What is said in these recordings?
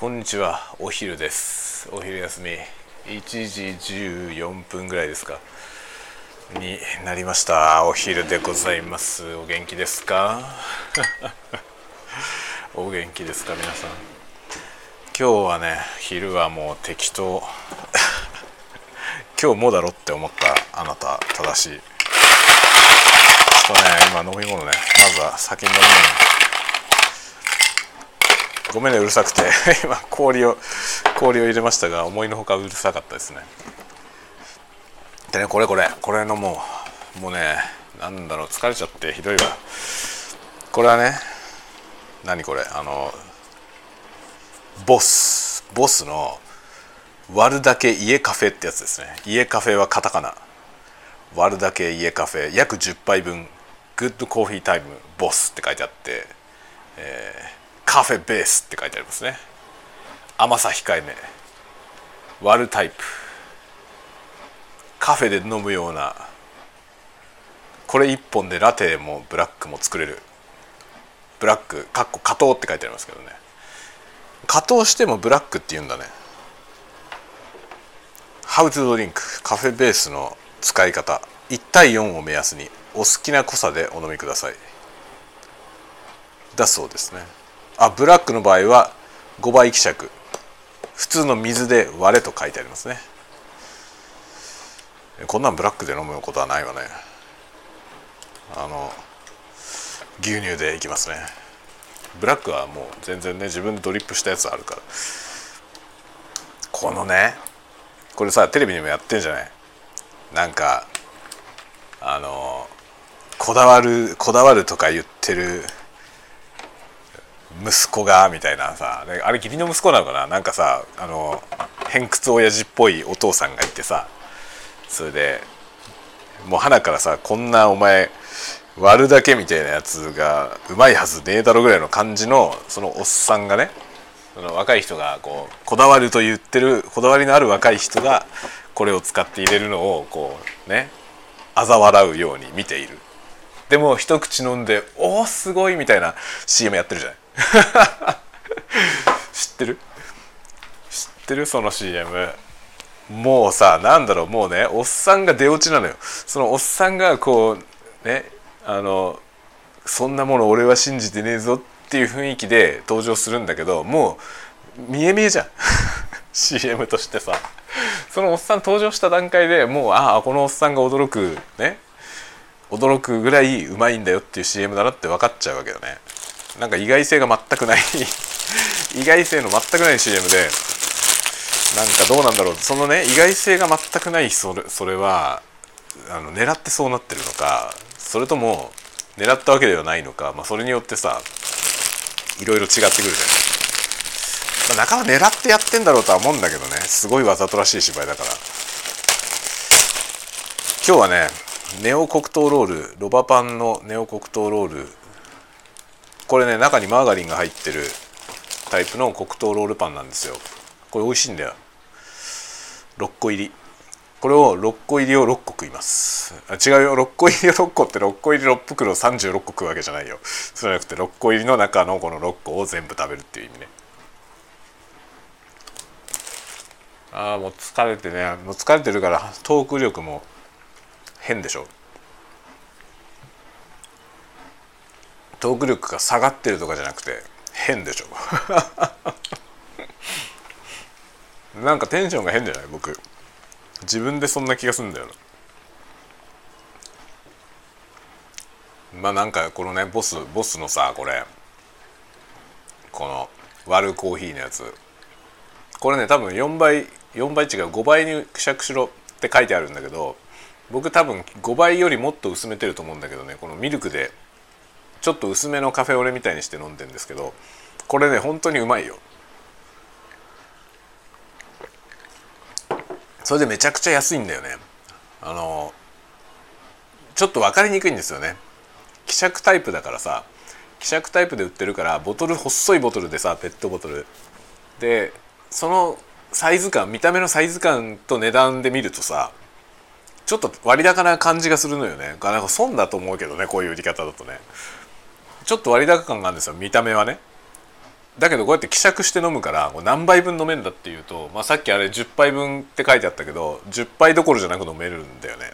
こんにちは。お昼です。お昼休み。1時14分ぐらいですか。になりました。お昼でございます。お元気ですか？お元気ですか皆さん。今日はね昼はもう適当。今日もだろって思ったあなた。正しい。ちょっとね今飲み物ねまずは先に飲み物ごめんねうるさくて。今氷を氷を入れましたが思いのほかうるさかったですね。でねこれこれ。これのもうもうねなんだろう。疲れちゃってひどいわ。これはね何これ？あのボス。ボスの割るだけ家カフェってやつですね。家カフェはカタカナ。割るだけ家カフェ。約10杯分。グッドコーヒータイムボスって書いてあって、えーカフェベースって書いてありますね。甘さ控えめ。割るタイプ。カフェで飲むような。これ1本でラテもブラックも作れる。ブラックかっこ加糖って書いてありますけどね。加糖してもブラックって言うんだね。How to drink カフェベースの使い方。1対4を目安に。お好きな濃さでお飲みください。だそうですね。あブラックの場合は5倍希釈。普通の水で割れと書いてありますね。こんなんブラックで飲むことはないわね。あの牛乳でいきますね。ブラックはもう全然ね自分でドリップしたやつあるから。このねこれさテレビにもやってんじゃない？なんかあのこだわるこだわるとか言ってる息子がみたいなさあれ義理の息子なのかな？なんかさあの偏屈親父っぽいお父さんがいてさそれでもう花からさこんなお前割るだけみたいなやつがうまいはずねえだろぐらいの感じのそのおっさんがねその若い人がこうこだわると言ってるこだわりのある若い人がこれを使って入れるのをこうね嘲笑うように見ているでも一口飲んで「おおすごい!」みたいな CM やってるじゃない 知ってる？知ってる？その CM もうさなんだろう？もうねおっさんが出落ちなのよ。そのおっさんがこうねあのそんなもの俺は信じてねえぞっていう雰囲気で登場するんだけどもう見え見えじゃん。CM としてさ。そのおっさん登場した段階でもうああこのおっさんが驚くね驚くぐらいうまいんだよっていう CM だなって分かっちゃうわけよね。なんか意外性が全くない。意外性の全くない CM でなんかどうなんだろう。そのね意外性が全くないそれそれはあの狙ってそうなってるのかそれとも狙ったわけではないのか、まあ、それによってさいろいろ違ってくるじゃない、まあ、仲間狙ってやってんだろうとは思うんだけどね。すごいわざとらしい芝居だから。今日はねネオ黒糖ロールロバパンのネオ黒糖ロールこれね中にマーガリンが入ってるタイプの黒糖ロールパンなんですよ。これ美味しいんだよ。6個入り。これを6個入りを6個食います。あ違うよ。6個入りを6個って6個入り6袋36個食うわけじゃないよ。そうじゃなくて6個入りの中のこの6個を全部食べるっていう意味ね。ああもう疲れてね。もう疲れてるからトーク力も変でしょ。トーク力が下がってるとかじゃなくて変でしょ。なんかテンションが変じゃない？僕。自分でそんな気がするんだよな。まあなんかこのねボスボスのさこれ。この割るコーヒーのやつ。これね多分4倍4倍違う5倍に希釈しろって書いてあるんだけど僕多分5倍よりもっと薄めてると思うんだけどねこのミルクでちょっと薄めのカフェオレみたいにして飲んでんですけどこれね本当にうまいよ。それでめちゃくちゃ安いんだよね。あのちょっと分かりにくいんですよね。希釈タイプだからさ希釈タイプで売ってるからボトル細いボトルでさペットボトル。でそのサイズ感見た目のサイズ感と値段で見るとさちょっと割高な感じがするのよね。なんか損だと思うけどねこういう売り方だとね。ちょっと割高感があるんですよ見た目はね。だけどこうやって希釈して飲むから何杯分飲めるんだっていうと、まあ、さっきあれ10杯分って書いてあったけど10杯どころじゃなく飲めるんだよね。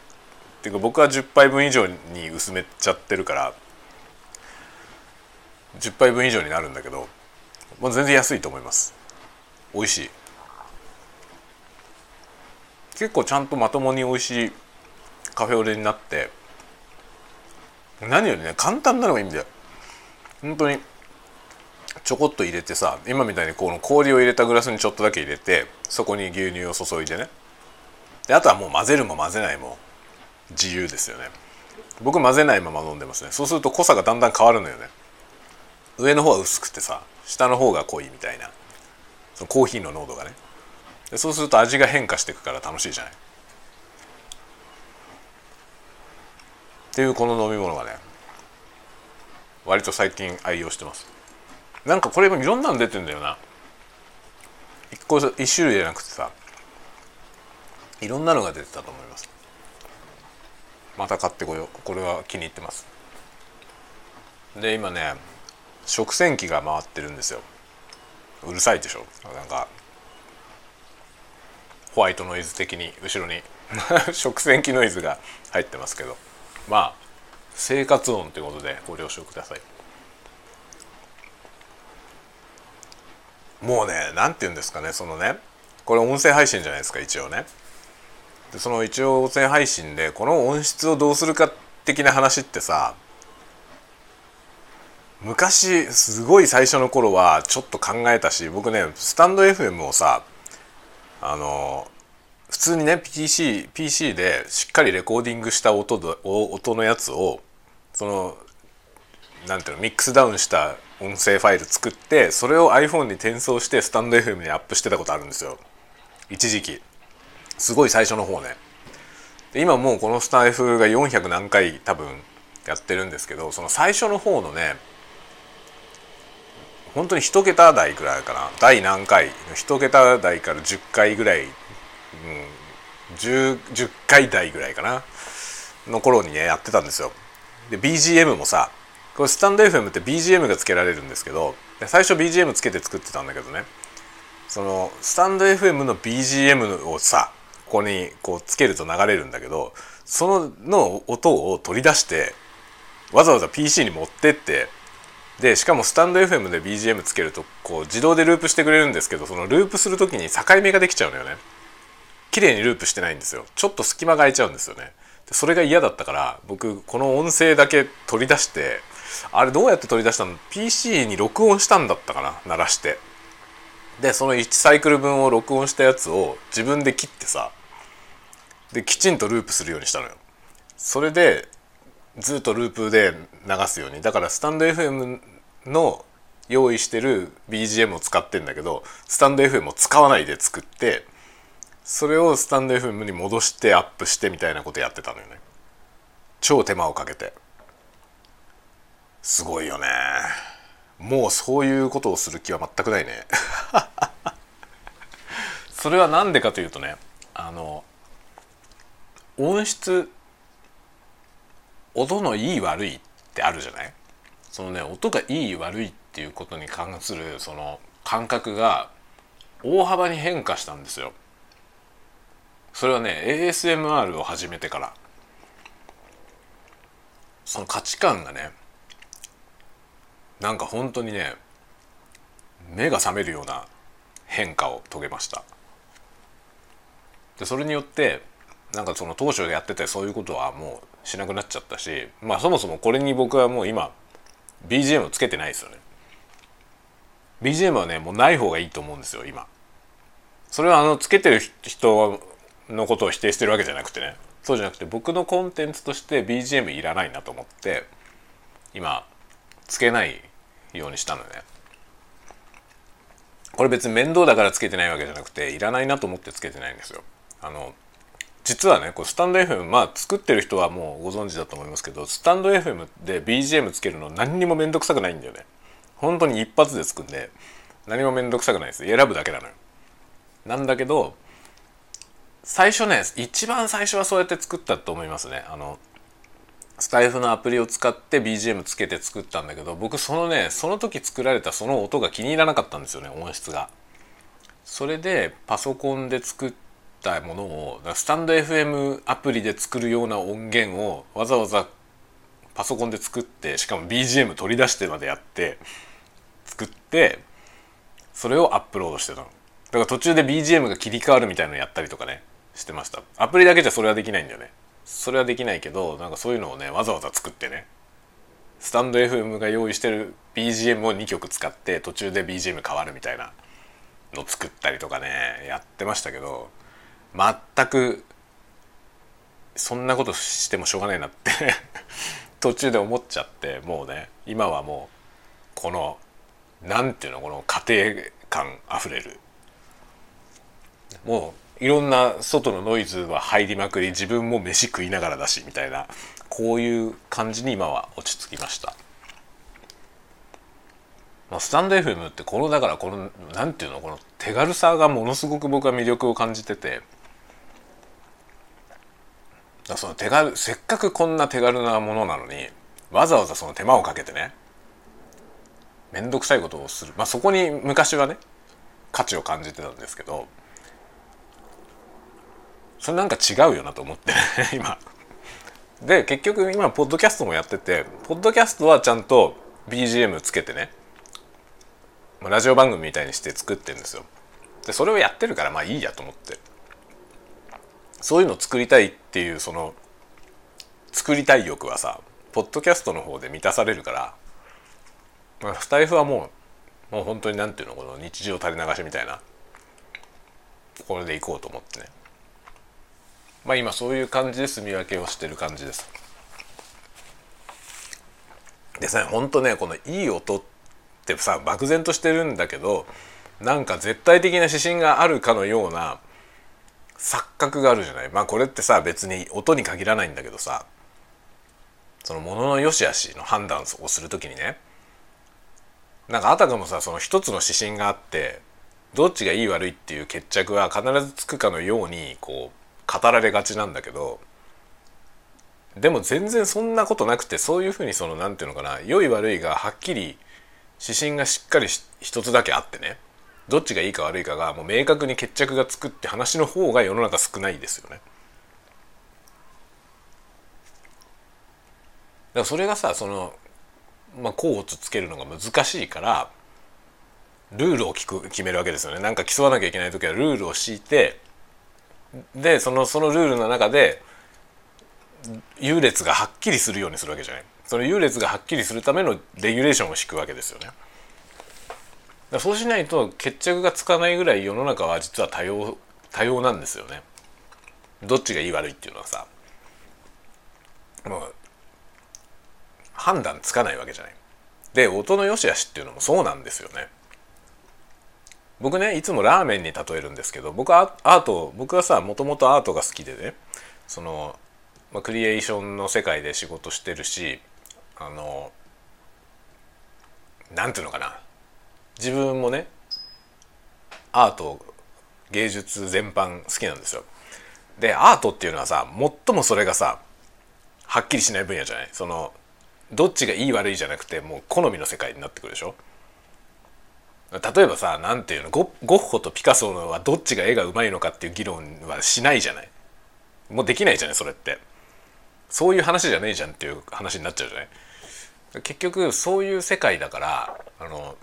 っていうか僕は10杯分以上に薄めちゃってるから10杯分以上になるんだけど、まあ、全然安いと思います。美味しい。結構ちゃんとまともに美味しいカフェオレになって何よりね簡単なのがいいんだよ。本当にちょこっと入れてさ今みたいにこの氷を入れたグラスにちょっとだけ入れてそこに牛乳を注いでね。であとはもう混ぜるも混ぜないも自由ですよね。僕混ぜないまま飲んでますね。そうすると濃さがだんだん変わるのよね。上の方は薄くてさ下の方が濃いみたいなそのコーヒーの濃度がね。でそうすると味が変化していくから楽しいじゃない。っていうこの飲み物がね割と最近愛用してます。なんかこれもいろんなの出てんだよな。一個一種類じゃなくてさいろんなのが出てたと思います。また買ってこよう。これは気に入ってます。で今ね食洗機が回ってるんですよ。うるさいでしょ？なんかホワイトノイズ的に後ろに 食洗機ノイズが入ってますけど。まあ生活音ということでご了承ください。もうね何て言うんですかねそのねこれ音声配信じゃないですか一応ね。でその一応音声配信でこの音質をどうするか的な話ってさ昔すごい最初の頃はちょっと考えたし僕ねスタンド FM をさあの普通にね PC, PC でしっかりレコーディングした音音のやつをそのなんていうのミックスダウンした音声ファイル作ってそれを iPhone に転送してスタンド FM にアップしてたことあるんですよ。一時期。すごい最初の方ね。で今もうこのスタイフが400何回多分やってるんですけどその最初の方のね本当に1桁台ぐらいかな。第何回の1桁台から10回ぐらい、うん、10, 10回台ぐらいかな。の頃にねやってたんですよ。で BGM もさこれスタンド FM って BGM がつけられるんですけど最初 BGM つけて作ってたんだけどね。そのスタンド FM の BGM をさここにこうつけると流れるんだけどそのの音を取り出してわざわざ PC に持ってってでしかもスタンド FM で BGM つけるとこう自動でループしてくれるんですけどそのループする時に境目ができちゃうのよね。綺麗にループしてないんですよ。ちょっと隙間が空いちゃうんですよね。それが嫌だったから僕この音声だけ取り出してあれどうやって取り出したの？PC に録音したんだったかな？鳴らして。でその1サイクル分を録音したやつを自分で切ってさできちんとループするようにしたのよ。それでずっとループで流すように。だからスタンド FM の用意してる BGM を使ってんだけどスタンド FM を使わないで作ってそれをスタンド FM に戻してアップしてみたいなことやってたのよね。超手間をかけて。すごいよね。もうそういうことをする気は全くないね。それは何でかというとねあの音質音のいい悪いってあるじゃない？そのね音がいい悪いっていうことに関するその感覚が大幅に変化したんですよ。それはね ASMR を始めてから。その価値観がねなんか本当にね目が覚めるような変化を遂げました。でそれによってなんかその当初やっててそういうことはもうしなくなっちゃったしまあそもそもこれに僕はもう今 BGM をつけてないですよね。BGM はねもうない方がいいと思うんですよ今。それはあのつけてる人はのことを否定してるわけじゃなくてね。そうじゃなくて僕のコンテンツとして BGM いらないなと思って今つけないようにしたのね。これ別に面倒だからつけてないわけじゃなくていらないなと思ってつけてないんですよ。あの実はねこうスタンド FM まあ作ってる人はもうご存知だと思いますけどスタンド FM で BGM つけるの何にも面倒くさくないんだよね。本当に一発でつくんで何も面倒くさくないです。選ぶだけなのよ。なんだけど最初ね一番最初はそうやって作ったと思いますねあのスタイフのアプリを使って BGM つけて作ったんだけど僕そのねその時作られたその音が気に入らなかったんですよね音質が。それでパソコンで作ったものをスタンド FM アプリで作るような音源をわざわざパソコンで作ってしかも BGM 取り出してまでやって作ってそれをアップロードしてたの。だから途中で BGM が切り替わるみたいなのやったりとかねしてました。アプリだけじゃそれはできないんだよね。それはできないけどなんかそういうのをねわざわざ作ってねスタンド FM が用意してる BGM を2曲使って途中で BGM 変わるみたいなの作ったりとかねやってましたけど全くそんなことしてもしょうがないなって 途中で思っちゃってもうね今はもうこの何ていうのこの家庭感あふれるもういろんな外のノイズは入りまくり自分も飯食いながらだしみたいなこういう感じに今は落ち着きました。まあ、スタンド FM ってこのだからこの何ていうのこの手軽さがものすごく僕は魅力を感じててだその手軽せっかくこんな手軽なものなのにわざわざその手間をかけてね面倒くさいことをするまあそこに昔はね価値を感じてたんですけどそれなんか違うよなと思って 今。で結局今ポッドキャストもやっててポッドキャストはちゃんと BGM つけてねラジオ番組みたいにして作ってるんですよ。でそれをやってるからまあいいやと思ってそういうの作りたいっていうその作りたい欲はさポッドキャストの方で満たされるから、まあ、スタイフはもうもう本当になんていうのこの日常垂れ流しみたいなこれでいこうと思ってねまあ今そういう感じで住み分けをしてる感じです。ですねほんとねこのいい音ってさ漠然としてるんだけどなんか絶対的な指針があるかのような錯覚があるじゃない？まあこれってさ別に音に限らないんだけどさそのものの良し悪しの判断をする時にねなんかあたかもさその一つの指針があってどっちがいい悪いっていう決着は必ずつくかのようにこう語られがちなんだけどでも全然そんなことなくてそういうふうにその何て言うのかな良い悪いがはっきり指針がしっかり一つだけあってねどっちがいいか悪いかがもう明確に決着がつくって話の方が世の中少ないですよね。だからそれがさそのまあ甲乙つけるのが難しいからルールを聞く決めるわけですよね。なんか競わなきゃいけない時はルールを敷いてでそのそのルールの中で優劣がはっきりするようにするわけじゃない。その優劣がはっきりするためのレギュレーションを敷くわけですよね。だそうしないと決着がつかないぐらい世の中は実は多様多様なんですよね。どっちがいい悪いっていうのはさ。もう判断つかないわけじゃない。で音の良し悪しっていうのもそうなんですよね。僕ねいつもラーメンに例えるんですけど僕はアート僕はさもともとアートが好きでねその、まあ、クリエーションの世界で仕事してるしあのなんていうのかな。自分もねアート芸術全般好きなんですよ。でアートっていうのはさ最もそれがさはっきりしない分野じゃない？そのどっちがいい悪いじゃなくてもう好みの世界になってくるでしょ？例えばさ何ていうのゴッホとピカソのはどっちが絵がうまいのかっていう議論はしないじゃない？もうできないじゃないそれって。そういう話じゃねえじゃんっていう話になっちゃうじゃない？結局そういう世界だからあの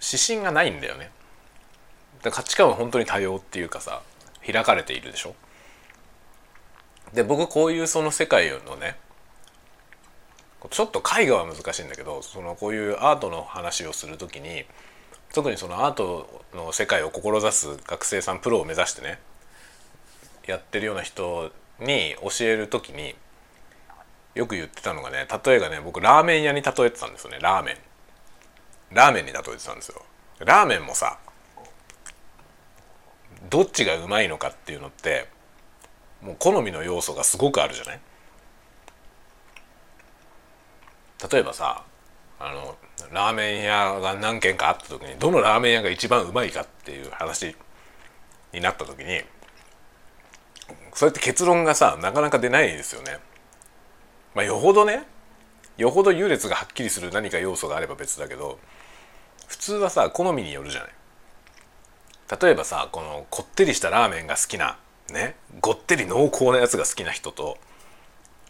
指針がないんだよね。価値観は本当に多様っていうかさ開かれているでしょ？で僕こういうその世界のねちょっと絵画は難しいんだけどそのこういうアートの話をする時に特にそのアートの世界を志す学生さんプロを目指してねやってるような人に教える時によく言ってたのがね例えがね僕ラーメン屋に例えてたんですよねラーメン。ラーメンに例えてたんですよ。ラーメンもさどっちがうまいのかっていうのってもう好みの要素がすごくあるじゃない？例えばさあのラーメン屋が何軒かあった時にどのラーメン屋が一番うまいかっていう話になった時にそれって結論がさなかなか出ないですよね。まあよほどねよほど優劣がはっきりする何か要素があれば別だけど普通はさ好みによるじゃない例えばさこのこってりしたラーメンが好きなねごってり濃厚なやつが好きな人と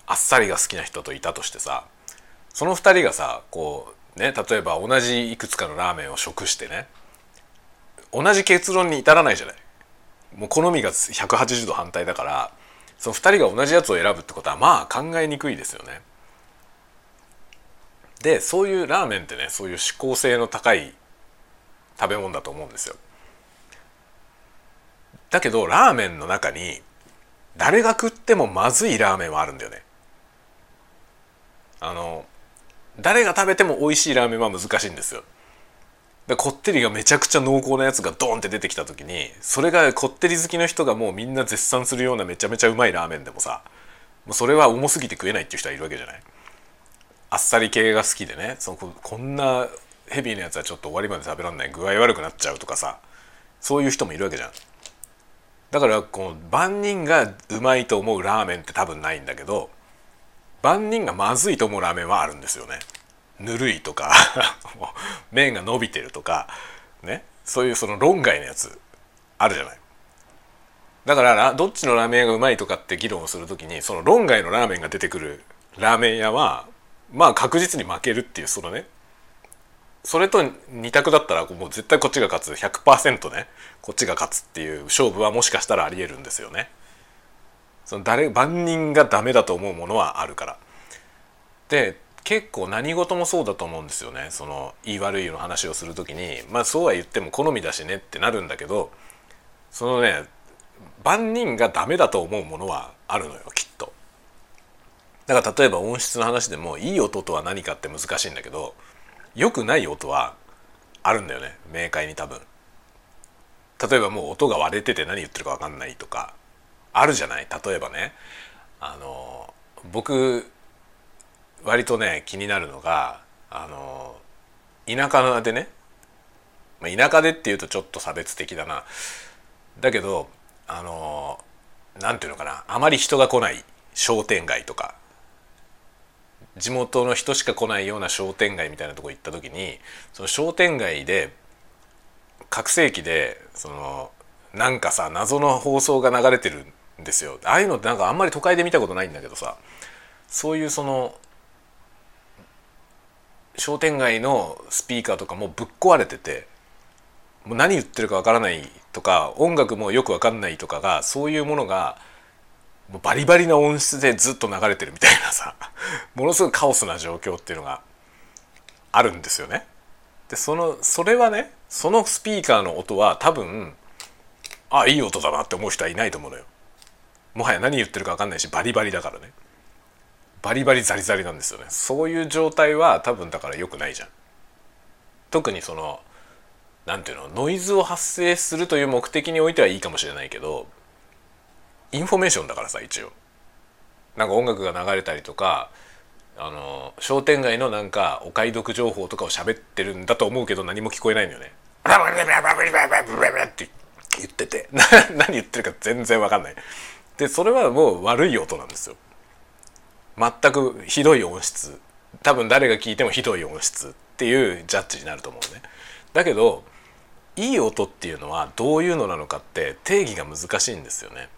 あっさりが好きな人といたとしてさその2人がさこうね例えば同じいくつかのラーメンを食してね同じ結論に至らないじゃないもう好みが180度反対だからその2人が同じやつを選ぶってことはまあ考えにくいですよね。でそういうラーメンってねそういう指向性の高い食べ物だと思うんですよ。だけどラーメンの中に誰が食ってもまずいラーメンはあるんだよね。あの誰が食べても美味しいラーメンは難しいんですよ。でこってりがめちゃくちゃ濃厚なやつがドンって出てきた時にそれがこってり好きの人がもうみんな絶賛するようなめちゃめちゃうまいラーメンでもさもうそれは重すぎて食えないっていう人はいるわけじゃないあっさり系が好きでねそのこんなヘビーなやつはちょっと終わりまで食べられない具合悪くなっちゃうとかさそういう人もいるわけじゃんだからこの万人がうまいと思うラーメンって多分ないんだけど万人がまずいと思うラーメンはあるんですよね。ぬるいとか 麺が伸びてるとかね。そういうその論外のやつあるじゃない。だからどっちのラーメン屋がうまいとかって議論をする時にその論外のラーメンが出てくるラーメン屋はまあ確実に負けるっていうそのね。それと2択だったらもう絶対こっちが勝つ。100%ね。こっちが勝つっていう勝負はもしかしたらありえるんですよね。その誰万人がダメだと思うものはあるから。で結構何事もそうだと思うんですよねその言い悪いの話をする時にまあそうは言っても好みだしねってなるんだけどそのね万人がダメだと思うものはあるのよきっと。だから例えば音質の話でもいい音とは何かって難しいんだけど良くない音はあるんだよね明快に多分。例えばもう音が割れてて何言ってるか分かんないとかあるじゃない？例えばね。あの僕割とね気になるのがあの田舎でね、まあ、田舎でっていうとちょっと差別的だな。だけどあのなんていうのかな。あまり人が来ない商店街とか。地元の人しか来ないような商店街みたいなとこ行った時にその商店街で拡声器でそのなんかさ謎の放送が流れてるですよああいうのってなんかあんまり都会で見たことないんだけどさそういうその商店街のスピーカーとかもぶっ壊れててもう何言ってるかわからないとか音楽もよくわかんないとかがそういうものがもうバリバリな音質でずっと流れてるみたいなさ ものすごいカオスな状況っていうのがあるんですよね。でそのそれはねそのスピーカーの音は多分あいい音だなって思う人はいないと思うのよ。もはや何言ってるか分かんないしバリバリだからね。バリバリザリザリなんですよねそういう状態は多分だから良くないじゃん特にその何ていうのノイズを発生するという目的においてはいいかもしれないけどインフォメーションだからさ一応なんか音楽が流れたりとかあの商店街のなんかお買い得情報とかを喋ってるんだと思うけど何も聞こえないのよね。って言ってて何言ってるか全然わかんない。でそれはもう悪い音なんですよ。全くひどい音質多分誰が聞いてもひどい音質っていうジャッジになると思うね。だけどいい音っていうのはどういうのなのかって定義が難しいんですよね。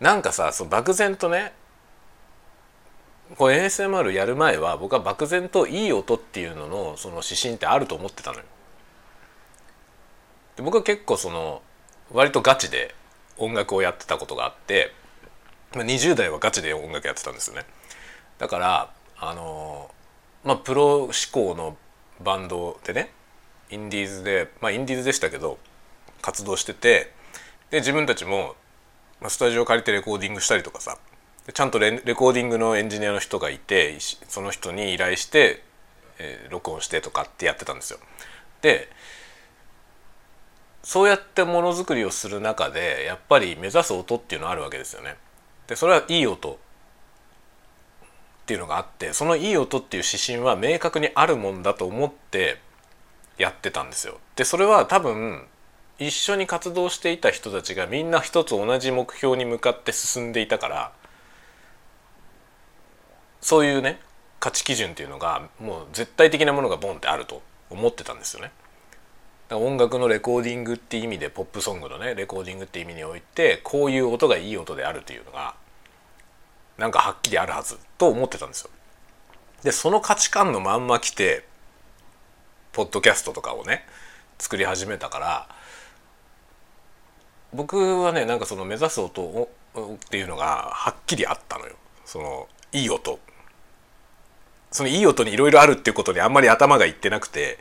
なんかさその漠然とねこれ ASMR やる前は僕は漠然といい音っていうののその指針ってあると思ってたのよ。で僕は結構その割とガチで音楽をやってたことがあって20代はガチで音楽やってたんですよねだからあのまあプロ志向のバンドでねインディーズでまあインディーズでしたけど活動しててで自分たちもスタジオ借りてレコーディングしたりとかさちゃんとレコーディングのエンジニアの人がいてその人に依頼して、えー、録音してとかってやってたんですよ。でそうやってものづくりをする中でやっぱり目指す音っていうのはあるわけですよね。でそれはいい音っていうのがあってそのいい音っていう指針は明確にあるもんだと思ってやってたんですよ。でそれは多分一緒に活動していた人たちがみんな一つ同じ目標に向かって進んでいたからそういうね価値基準っていうのがもう絶対的なものがボンってあると思ってたんですよね。音楽のレコーディングって意味でポップソングのねレコーディングって意味においてこういう音がいい音であるというのがなんかはっきりあるはずと思ってたんですよ。でその価値観のまんま来てポッドキャストとかをね作り始めたから僕はねなんかその目指す音をっていうのがはっきりあったのよ。そのいい音そのいい音にいろいろあるっていうことにあんまり頭がいってなくて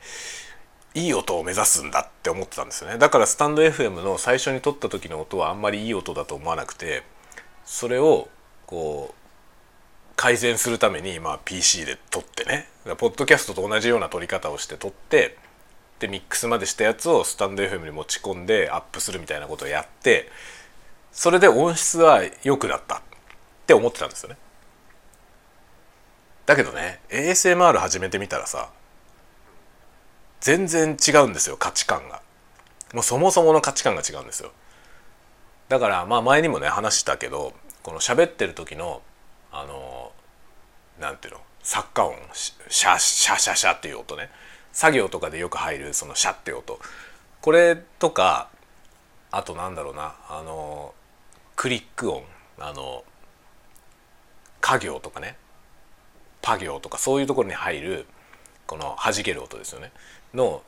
いい音を目指すんだって思ってたんですよねだからスタンド FM の最初に撮った時の音はあんまりいい音だと思わなくてそれをこう改善するために、まあ、PC で撮ってねポッドキャストと同じような撮り方をして撮ってでミックスまでしたやつをスタンド FM に持ち込んでアップするみたいなことをやってそれで音質は良くなったって思ってたんですよね。だけどね ASMR 始めてみたらさ全然違うんですよ価値観が。もうそもそもの価値観が違うんですよ。だからまあ前にもね話したけどこの喋ってる時のあのなんていうの作家音シャシャシャシャっていう音ね。作業とかでよく入るそのシャって音。これとかあとなんだろうなあのクリック音。あの家業とかね。パ行とかそういうところに入るこの弾ける音ですよね。の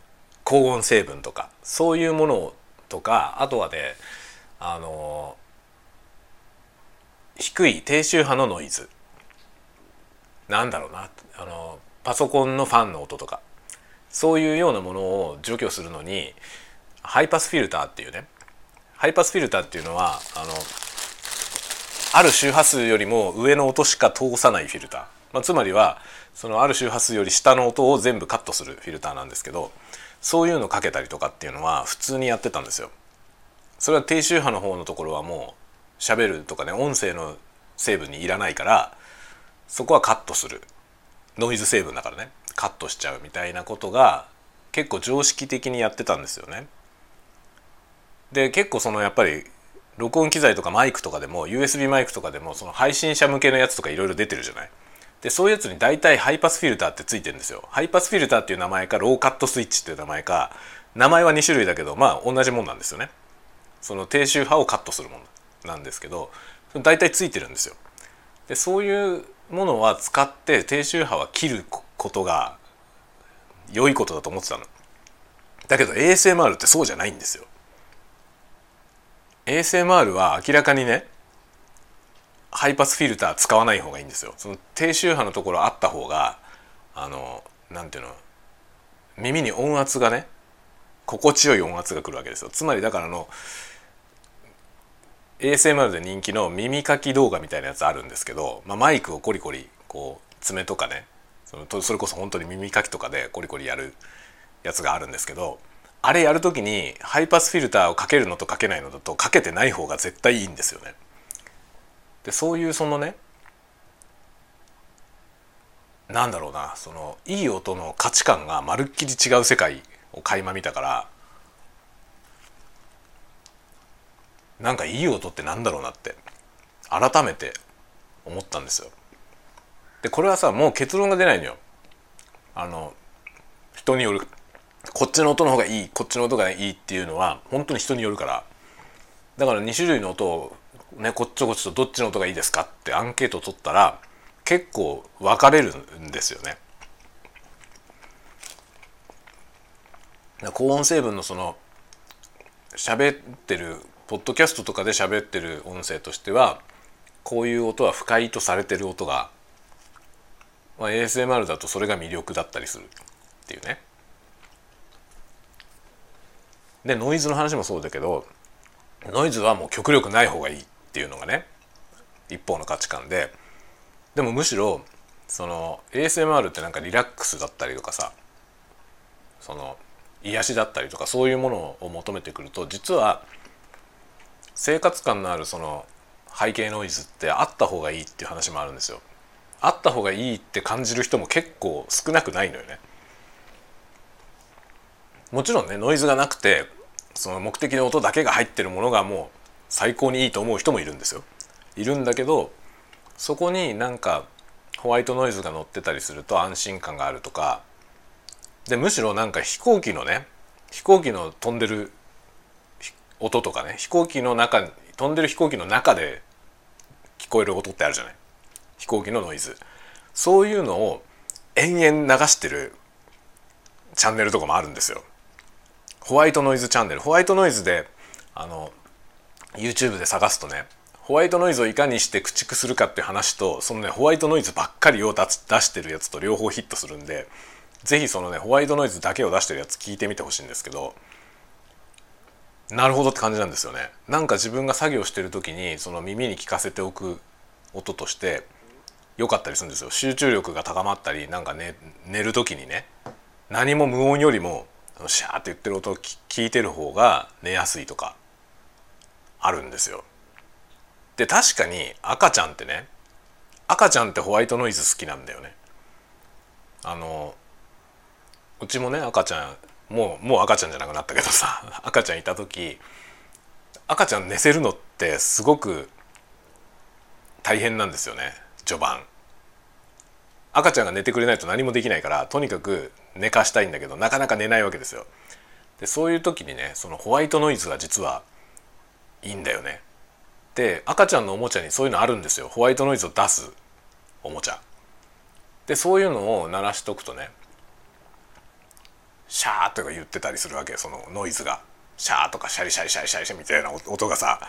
高音成分とかそういうものとかあとはねあの低い低周波のノイズ。なんだろうなあのパソコンのファンの音とか。そういうようなものを除去するのにハイパスフィルターっていうねハイパスフィルターっていうのはあのある周波数よりも上の音しか通さないフィルター。まあ、つまりはそのある周波数より下の音を全部カットするフィルターなんですけどそういうのかけたりとかっていうのは普通にやってたんですよ。それは低周波の方のところはもう喋るとかね音声の成分にいらないからそこはカットするノイズ成分だからねカットしちゃうみたいなことが結構常識的にやってたんですよね。で結構そのやっぱり録音機材とかマイクとかでも USB マイクとかでもその配信者向けのやつとかいろいろ出てるじゃない。でそういうやつに大体ハイパスフィルターってついてるんですよ。ハイパスフィルターっていう名前かローカットスイッチっていう名前か名前は2種類だけどまあ同じもんなんですよね。その低周波をカットするものなんですけど大体ついてるんですよ。でそういうものは使って低周波は切ることが良いことだと思ってたの。だけど ASMR ってそうじゃないんですよ。ASMR は明らかにねハイパスフィルター使わない方がいいんですよその低周波のところあった方があのなんていうの耳に音圧がね心地よい音圧がくるわけですよつまりだからの ASMR で人気の耳かき動画みたいなやつあるんですけど、まあ、マイクをコリコリこう爪とかねそのそれこそ本当に耳かきとかでコリコリやるやつがあるんですけどあれやる時にハイパスフィルターをかけるのとかけないのだとかけてない方が絶対いいんですよね。でそういうそのねなんだろうなそのいい音の価値観がまるっきり違う世界を垣間見たからなんかいい音ってなんだろうなって改めて思ったんですよ。でこれはさもう結論が出ないのよ。あの人によるこっちの音の方がいいこっちの音がいいっていうのは本当に人によるからだから2種類の音をね、こっちこっちとどっちの音がいいですかってアンケートを取ったら結構分かれるんですよね。高音成分のその喋ってるポッドキャストとかで喋ってる音声としてはこういう音は不快とされてる音が、まあ、ASMR だとそれが魅力だったりするっていうね。でノイズの話もそうだけどノイズはもう極力ない方がいいっていうのがね一方の価値観ででもむしろその ASMR ってなんかリラックスだったりとかさその癒しだったりとかそういうものを求めてくると実は生活感のあるその背景ノイズってあった方がいいっていう話もあるんですよ。あった方がいいって感じる人も結構少なくないのよね。もちろんねノイズがなくてその目的の音だけが入ってるものがもう最高にいいと思う人もいるんですよ。いるんだけどそこになんかホワイトノイズが乗ってたりすると安心感があるとかでむしろなんか飛行機のね飛行機の飛んでる音とかね飛行機の中飛んでる飛行機の中で聞こえる音ってあるじゃない。飛行機のノイズ。そういうのを延々流してるチャンネルとかもあるんですよ。ホワイトノイズチャンネル。ホワイトノイズであの YouTube で探すとねホワイトノイズをいかにして駆逐するかっていう話とそのねホワイトノイズばっかりを出してるやつと両方ヒットするんで是非そのねホワイトノイズだけを出してるやつ聞いてみてほしいんですけどなるほどって感じなんですよね。なんか自分が作業してる時にその耳に聞かせておく音として良かったりするんですよ。集中力が高まったりなんかね寝る時にね何も無音よりもシャーって言ってる音を聞いてる方が寝やすいとかあるんですよ。で確かに赤ちゃんってね赤ちゃんってホワイトノイズ好きなんだよね。あのうちもね赤ちゃんもうもう赤ちゃんじゃなくなったけどさ 赤ちゃんいた時赤ちゃん寝せるのってすごく大変なんですよね序盤。赤ちゃんが寝てくれないと何もできないからとにかく寝かしたいんだけどなかなか寝ないわけですよ。でそういう時にねそのホワイトノイズが実はいいんだよね。で赤ちゃんのおもちゃにそういうのあるんですよ。ホワイトノイズを出すおもちゃ。でそういうのを鳴らしとくとねシャーとか言ってたりするわけそのノイズが。シャーとかシャリシャリシャリシャリシャリみたいな音がさ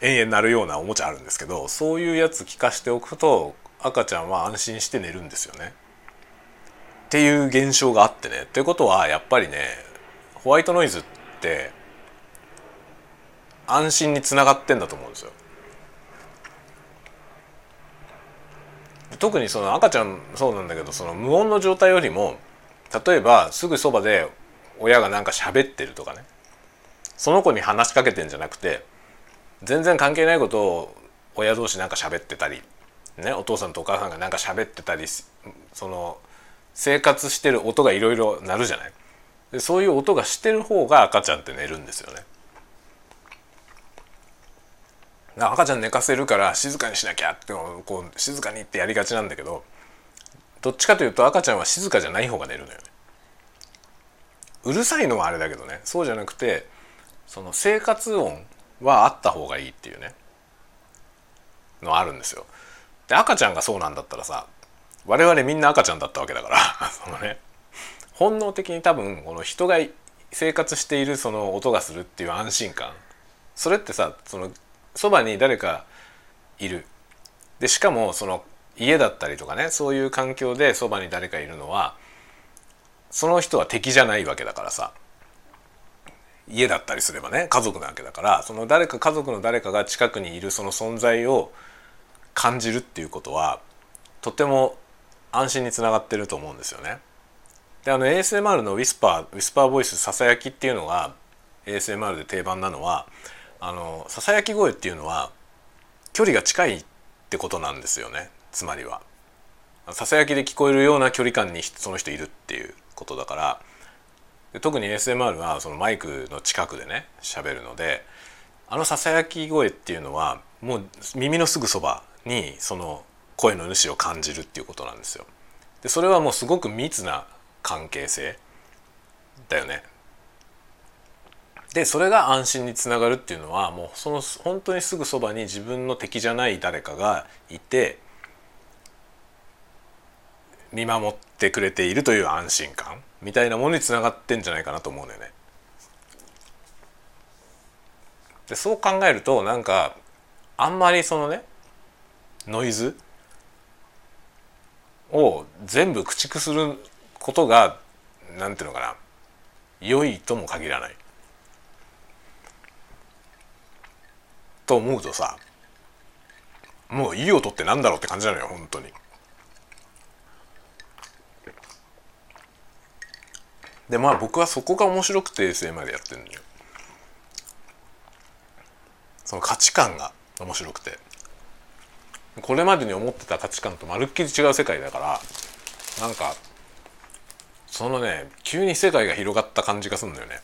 延々鳴るようなおもちゃあるんですけどそういうやつ聞かしておくと赤ちゃんは安心して寝るんですよね。っていう現象があってね。ってことはやっぱりねホワイトノイズって安心につながってんだと思うんですよ。特にその赤ちゃんそうなんだけどその無音の状態よりも例えばすぐそばで親がなんか喋ってるとかねその子に話しかけてんじゃなくて全然関係ないことを親同士なんか喋ってたり、ね、お父さんとお母さんがなんか喋ってたりその生活してる音がいろいろ鳴るじゃないそういう音がしてる方が赤ちゃんって寝るんですよね。赤ちゃん寝かせるから静かにしなきゃってこう静かにってやりがちなんだけどどっちかというと赤ちゃんは静かじゃない方が寝るのよね。うるさいのはあれだけどねそうじゃなくてその生活音はあった方がいいっていうねのあるんですよ。で赤ちゃんがそうなんだったらさ我々みんな赤ちゃんだったわけだから そのね本能的に多分この人が生活しているその音がするっていう安心感それってさそのそばに誰かいるでしかもその家だったりとかねそういう環境でそばに誰かいるのはその人は敵じゃないわけだからさ家だったりすればね家族なわけだからその誰か家族の誰かが近くにいるその存在を感じるっていうことはとても安心につながってると思うんですよね。であの ASMR のウィスパーウィスパーボイスささやきっていうのが ASMR で定番なのはあのささやき声っていうのは距離が近いってことなんですよねつまりは。ささやきで聞こえるような距離感にその人いるっていうことだから特に ASMR はそのマイクの近くでね喋るのであのささやき声っていうのはもう耳のすぐそばにその声の主を感じるっていうことなんですよ。でそれはもうすごく密な関係性だよねでそれが安心につながるっていうのはもうその本当にすぐそばに自分の敵じゃない誰かがいて見守ってくれているという安心感みたいなものにつながってんじゃないかなと思うんだよね。でそう考えるとなんかあんまりそのねノイズを全部駆逐することがなんていうのかな良いとも限らない。と思うとさもういい音ってなんだろうって感じなのよ本当に。でまあ僕はそこが面白くて SM でやってるんだよ。その価値観が面白くてこれまでに思ってた価値観とまるっきり違う世界だからなんかそのね急に世界が広がった感じがするんだよね。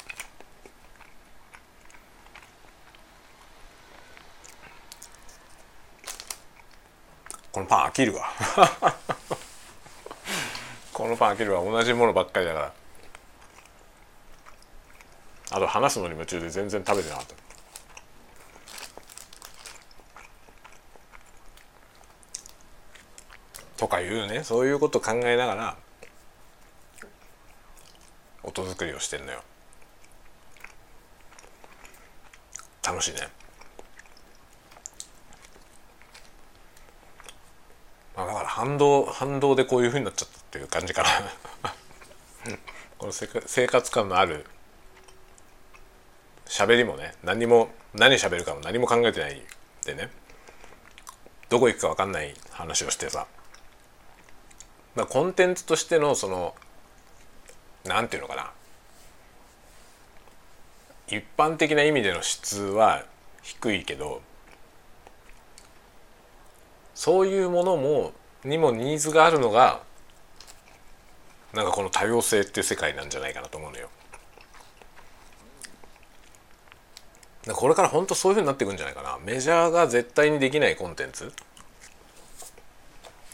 このパン飽きるわ。このパン飽きるわ。同じものばっかりだから。あと話すのに夢中で全然食べてなかった。とかいうね。そういうこと考えながら音作りをしてんのよ。楽しいねまあだから反動反動でこういうふうになっちゃったっていう感じかな。この生活感のある喋りもね何も何喋るかも何も考えてないでねどこ行くか分かんない話をしてさ。まあ、コンテンツとしてのそのなんていうのかな。一般的な意味での質は低いけどそういうものもにもニーズがあるのがなんかこの多様性っていう世界なんじゃないかなと思うのよ。これから本当そういうふうになっていくんじゃないかなメジャーが絶対にできないコンテンツっ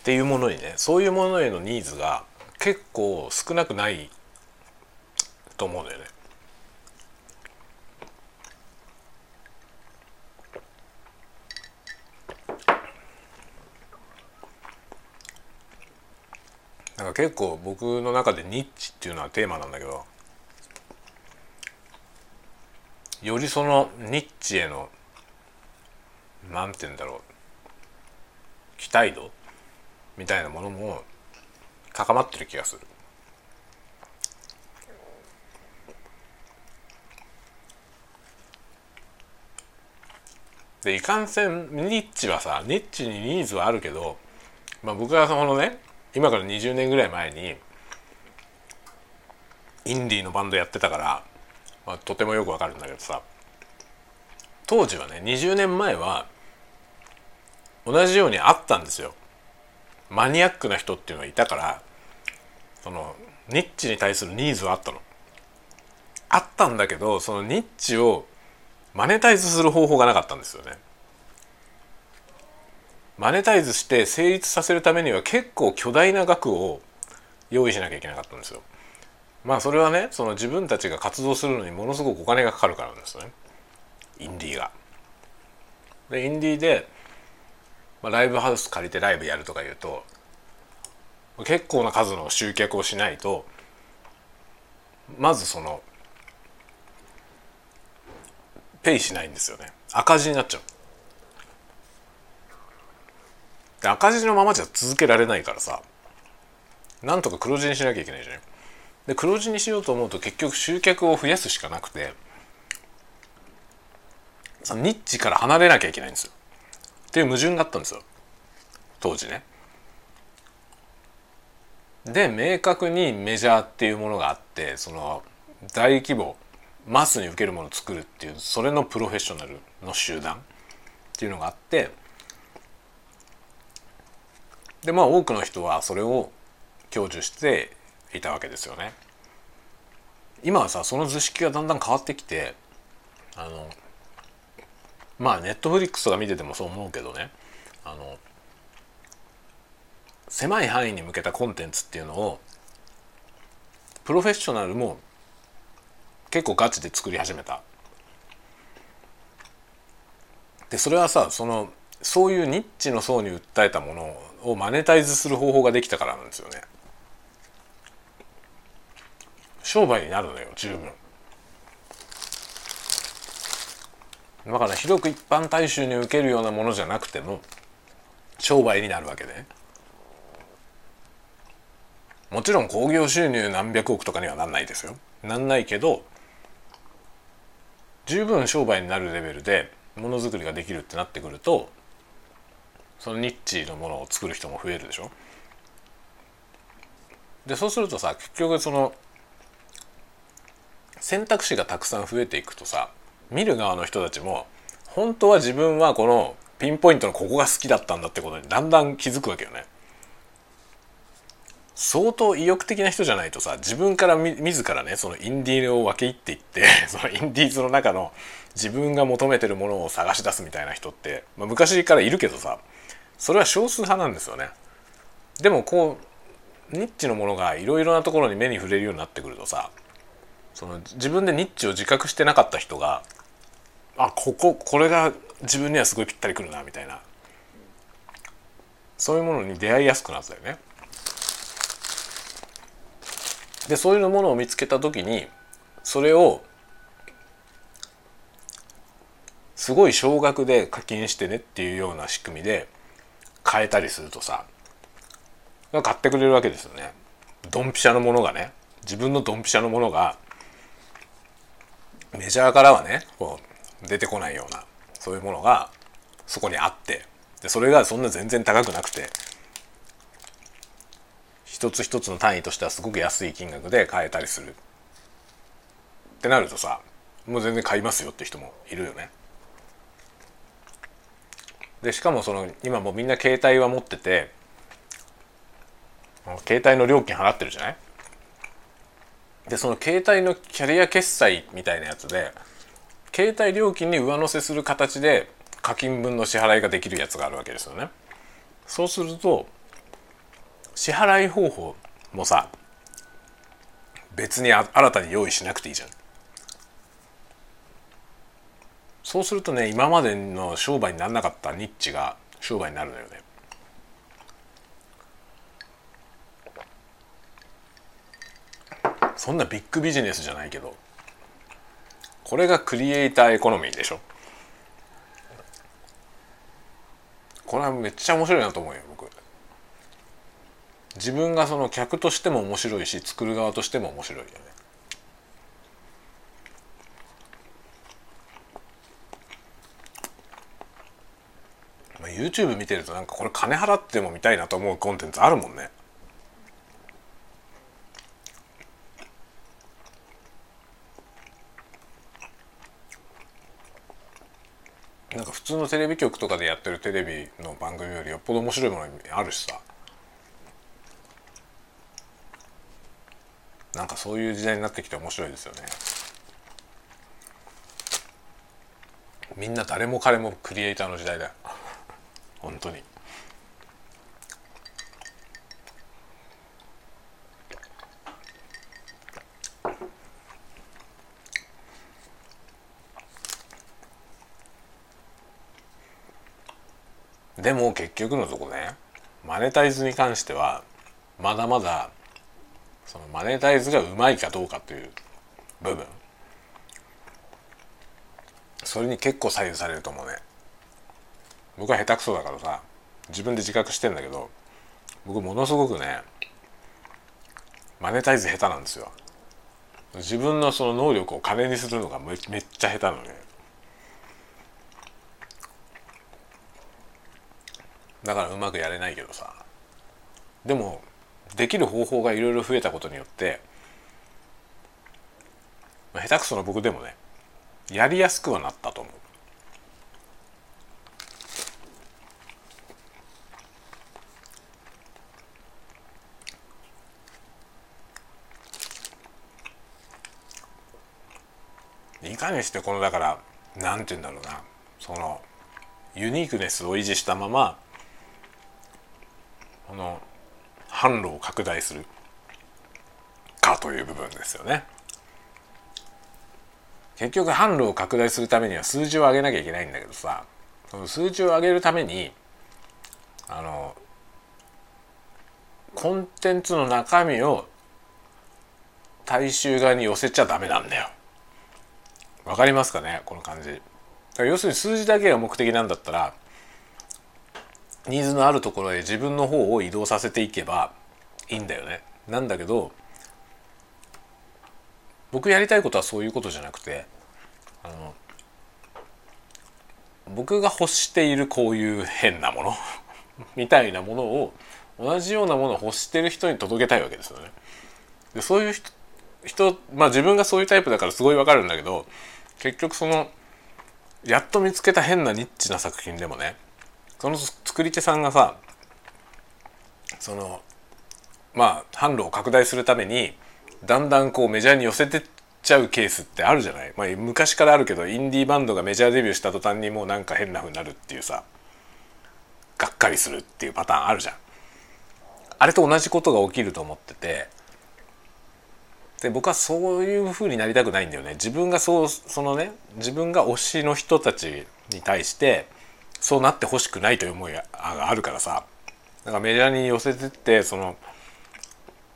ていうものにねそういうものへのニーズが結構少なくないと思うんだよね。なんか結構僕の中でニッチっていうのはテーマなんだけどよりそのニッチへのなんて言うんだろう期待度みたいなものも高まってる気がする。でいかんせんニッチはさニッチにニーズはあるけど、まあ、僕はそのね今から20年ぐらい前にインディーのバンドやってたから、まあ、とてもよくわかるんだけどさ当時はね20年前は同じようにあったんですよマニアックな人っていうのがいたからそのニッチに対するニーズはあったの。あったんだけどそのニッチをマネタイズする方法がなかったんですよね。マネタイズして成立させるためには結構巨大な額を用意しなきゃいけなかったんですよ。まあそれはねその自分たちが活動するのにものすごくお金がかかるからなんですよね。インディーが。でインディーでまあ、ライブハウス借りてライブやるとかいうと結構な数の集客をしないとまずそのペイしないんですよね赤字になっちゃうで赤字のままじゃ続けられないからさなんとか黒字にしなきゃいけないじゃないで黒字にしようと思うと結局集客を増やすしかなくてニッチから離れなきゃいけないんですよ。っていう矛盾があったんですよ。当時ね。で明確にメジャーっていうものがあってその大規模マスに受けるものを作るっていうそれのプロフェッショナルの集団っていうのがあってでまあ多くの人はそれを享受していたわけですよね。今はさその図式がだんだん変わってきてあのまあネットフリックスとか見ててもそう思うけどねあの狭い範囲に向けたコンテンツっていうのをプロフェッショナルも結構ガチで作り始めた。でそれはさそのそういうニッチの層に訴えたものををマネタイズする方法ができたからなんですよね。商売になるのよ十分。だから広く一般大衆に受けるようなものじゃなくても商売になるわけで、ね、もちろん興行収入何百億とかにはなんないですよなんないけど十分商売になるレベルでものづくりができるってなってくるとそのニッチのものを作る人も増えるでしょ？でそうするとさ結局その選択肢がたくさん増えていくとさ見る側の人たちも本当は自分はこのピンポイントのここが好きだったんだってことにだんだん気づくわけよね。相当意欲的な人じゃないとさ自分からみ自らねそのインディーを分け入っていって そのインディーズの中の自分が求めてるものを探し出すみたいな人って、まあ、昔からいるけどさそれは少数派なんですよね。でもこうニッチのものがいろいろなところに目に触れるようになってくるとさその自分でニッチを自覚してなかった人があこここれが自分にはすごいぴったりくるなみたいなそういうものに出会いやすくなったよね。でそういうものを見つけた時にそれをすごい少額で課金してねっていうような仕組みで変えたりするとさ買ってくれるわけですよね。ドンピシャのものがね自分のドンピシャのものがメジャーからはねこう出てこないようなそういうものがそこにあってでそれがそんな全然高くなくて一つ一つの単位としてはすごく安い金額で買えたりするってなるとさもう全然買いますよって人もいるよね。でしかもその今もうみんな携帯は持ってて携帯の料金払ってるじゃない？でその携帯のキャリア決済みたいなやつで携帯料金に上乗せする形で課金分の支払いができるやつがあるわけですよね。そうすると支払い方法もさ別に新たに用意しなくていいじゃん。そうするとね今までの商売にならなかったニッチが商売になるのよね。そんなビッグビジネスじゃないけどこれがクリエイターエコノミーでしょ。これはめっちゃ面白いなと思うよ僕。自分がその客としても面白いし作る側としても面白いよね。まあ YouTube 見てるとなんかこれ金払っても見たいなと思うコンテンツあるもんね。なんか普通のテレビ局とかでやってるテレビの番組よりよっぽど面白いものあるしさ。なんかそういう時代になってきて面白いですよね。みんな誰も彼もクリエイターの時代だよ。本当に。でも結局のとこねマネタイズに関してはまだまだそのマネタイズがうまいかどうかという部分それに結構左右されると思うね。僕は下手くそだからさ自分で自覚してんだけど僕ものすごくねマネタイズ下手なんですよ。自分のその能力を金にするのがめっちゃ下手なのね。だからうまくやれないけどさ。でもできる方法がいろいろ増えたことによって下手くそな僕でもねやりやすくはなったと思う。いかにしてこのだからなんて言うんだろうなそのユニークネスを維持したままこの販路を拡大するかという部分ですよね。結局販路を拡大するためには数字を上げなきゃいけないんだけどさその数字を上げるためにあのコンテンツの中身を大衆側に寄せちゃダメなんだよ。わかりますかね？この感じ。要するに数字だけが目的なんだったらニーズのあるところへ自分の方を移動させていけばいいんだよね。なんだけど僕やりたいことはそういうことじゃなくてあの僕が欲しているこういう変なもの みたいなものを同じようなものを欲してる人に届けたいわけですよね。でそういう人人まあ自分がそういうタイプだからすごいわかるんだけど結局そのやっと見つけた変なニッチな作品でもねその作り手さんがさそのまあ販路を拡大するためにだんだんこうメジャーに寄せてっちゃうケースってあるじゃない、まあ、昔からあるけどインディーバンドがメジャーデビューした途端にもうなんか変な風になるっていうさがっかりするっていうパターンあるじゃん。あれと同じことが起きると思っててで僕はそういう風になりたくないんだよね。自分がそうそのね自分が推しの人たちに対してそうなってほしくないという思いがあるからさ。だからメジャーに寄せてってその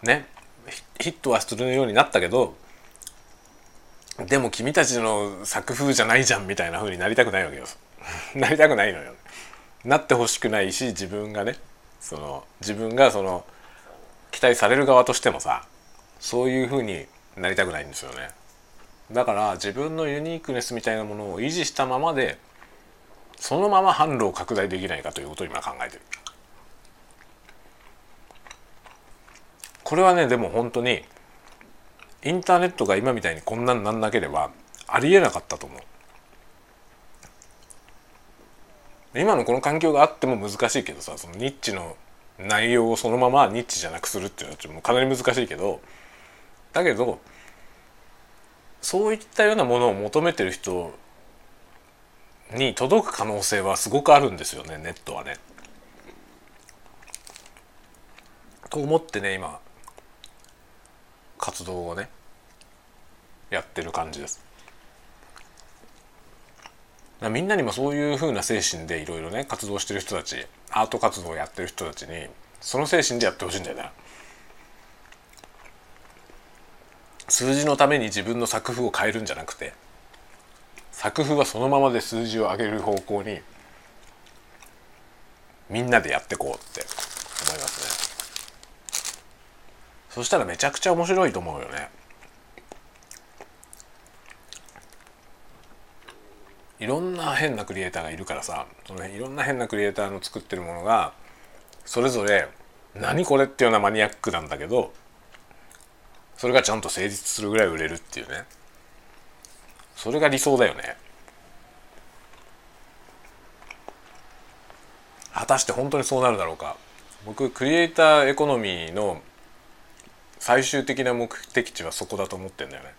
ねヒットはするようになったけどでも君たちの作風じゃないじゃんみたいな風になりたくないわけよ。なりたくないのよ。なってほしくないし自分がねその自分がその期待される側としてもさそういう風になりたくないんですよね。だから自分のユニークネスみたいなものを維持したままでそのまま販路を拡大できないかということを今考えてる。これはねでも本当にインターネットが今みたいにこんなになんなければありえなかったと思う。今のこの環境があっても難しいけどさそのニッチの内容をそのままニッチじゃなくするっていうのはちょっとかなり難しいけどだけどそういったようなものを求めてる人に届く可能性はすごくあるんですよねネットはね。と思ってね今活動をねやってる感じです。みんなにもそういう風な精神でいろいろね活動してる人たちアート活動をやってる人たちにその精神でやってほしいんだよね。数字のために自分の作風を変えるんじゃなくて作風はそのままで数字を上げる方向にみんなでやってこうって思いますね。そしたらめちゃくちゃ面白いと思うよね。いろんな変なクリエイターがいるからさそのいろんな変なクリエイターの作ってるものがそれぞれ何これっていうようなマニアックなんだけどそれがちゃんと成立するぐらい売れるっていうね。それが理想だよね。果たして本当にそうなるだろうか。僕クリエイターエコノミーの最終的な目的地はそこだと思ってんだよね。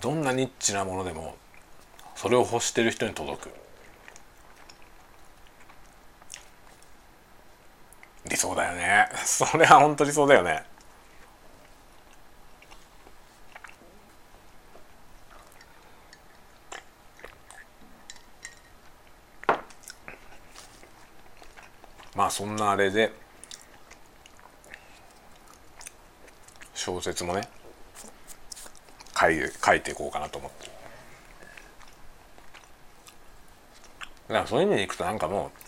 どんなニッチなものでもそれを欲してる人に届く。理想だよね。それは本当理想だよね。まあそんなあれで小説もね書い書いていこうかなと思って。だからそういう意味でいくとなんかもう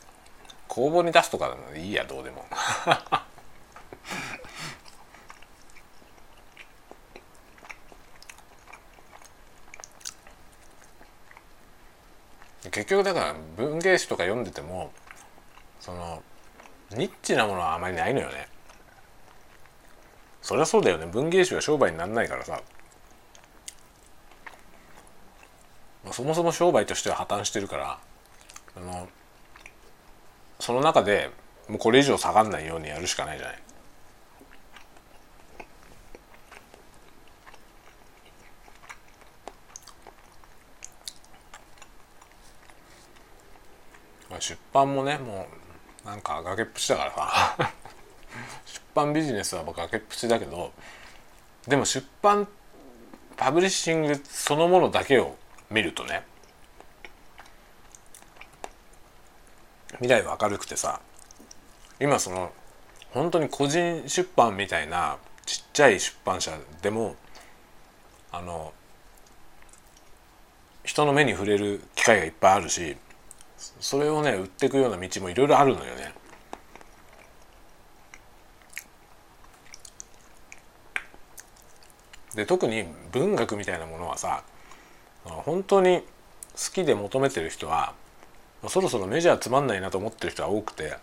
公募に出すとかいいやどうでも結局だから文芸誌とか読んでてもそのニッチなものはあまりないのよねそりゃそうだよね文芸誌は商売にならないからさそもそも商売としては破綻してるからあのその中でもうこれ以上下がんないようにやるしかないじゃない。出版もねもうなんか崖っぷちだからさ 出版ビジネスは崖っぷちだけどでも出版パブリッシングそのものだけを見るとね未来は明るくてさ今その本当に個人出版みたいなちっちゃい出版社でもあの人の目に触れる機会がいっぱいあるしそれをね売っていくような道もいろいろあるのよね。で特に文学みたいなものはさ本当に好きで求めてる人はそろそろメジャーつまんないなと思ってる人は多くて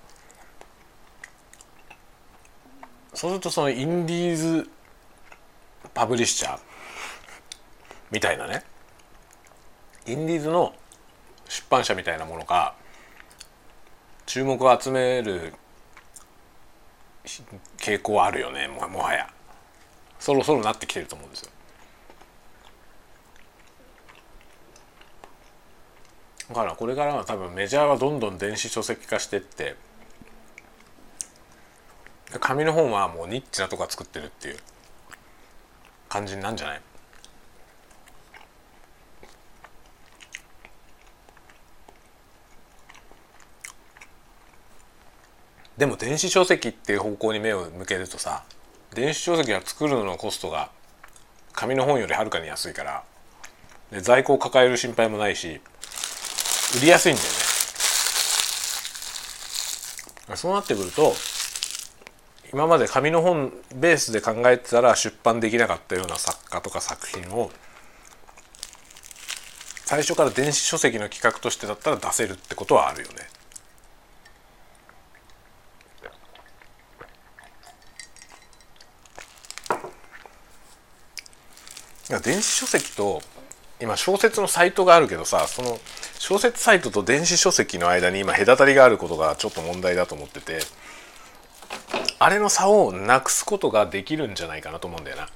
そうするとそのインディーズパブリッシャーみたいなねインディーズの出版社みたいなものが注目を集める傾向あるよねもはや。そろそろなってきてると思うんですよ。だからこれからは多分メジャーはどんどん電子書籍化してって。紙の本はもうニッチなとこ作ってるっていう。感じなんじゃない？でも電子書籍っていう方向に目を向けるとさ電子書籍は作るののコストが紙の本よりはるかに安いからで在庫を抱える心配もないし売りやすいんだよねそうなってくると今まで紙の本ベースで考えてたら出版できなかったような作家とか作品を最初から電子書籍の企画としてだったら出せるってことはあるよね。電子書籍と今小説のサイトがあるけどさその小説サイトと電子書籍の間に今隔たりがあることがちょっと問題だと思っててあれの差をなくすことができるんじゃないかなと思うんだよな。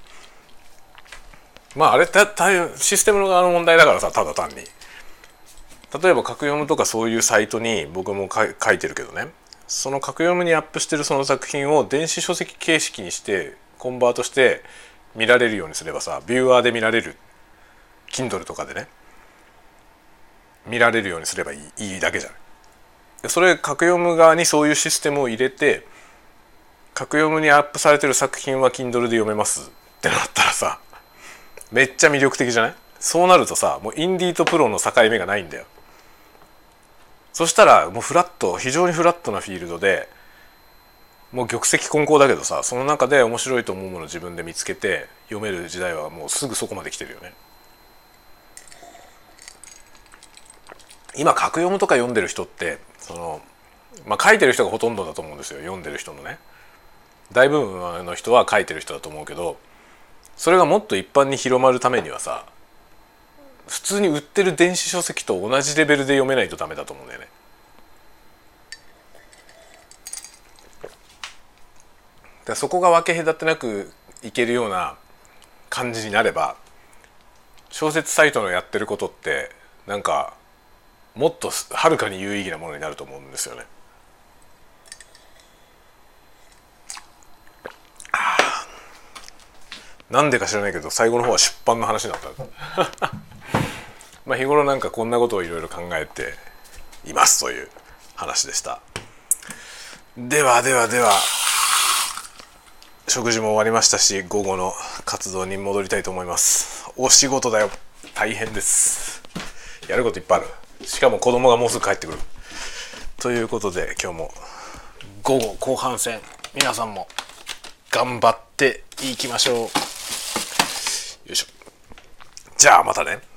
まああれたシステムの側の問題だからさただ単に。例えば格読むとかそういうサイトに僕も書いてるけどねその格読むにアップしてるその作品を電子書籍形式にしてコンバートして見られるようにすればさビューアーで見られる Kindle とかでね見られるようにすればいいいいだけじゃないそれ格読む側にそういうシステムを入れて格読むにアップされてる作品は Kindle で読めますってなったらさめっちゃ魅力的じゃない？そうなるとさもうインディーとプロの境目がないんだよ。そしたらもうフラット非常にフラットなフィールドでもう玉石混交だけどさその中で面白いと思うものを自分で見つけて読める時代はもうすぐそこまで来てるよね。今格読むとか読んでる人ってそのまあ書いてる人がほとんどだと思うんですよ読んでる人のね。大部分の人は書いてる人だと思うけどそれがもっと一般に広まるためにはさ普通に売ってる電子書籍と同じレベルで読めないとダメだと思うんだよね。だそこが分け隔てなくいけるような感じになれば小説サイトのやってることってなんかもっとはるかに有意義なものになると思うんですよね。なんでか知らないけど最後の方は出版の話になった まあ日頃なんかこんなことをいろいろ考えていますという話でした。ではではでは。食事も終わりましたし午後の活動に戻りたいと思います。お仕事だよ。大変です。やることいっぱいある。しかも子供がもうすぐ帰ってくる。ということで今日も午後後半戦皆さんも頑張っていきましょう。よいしょ。じゃあまたね。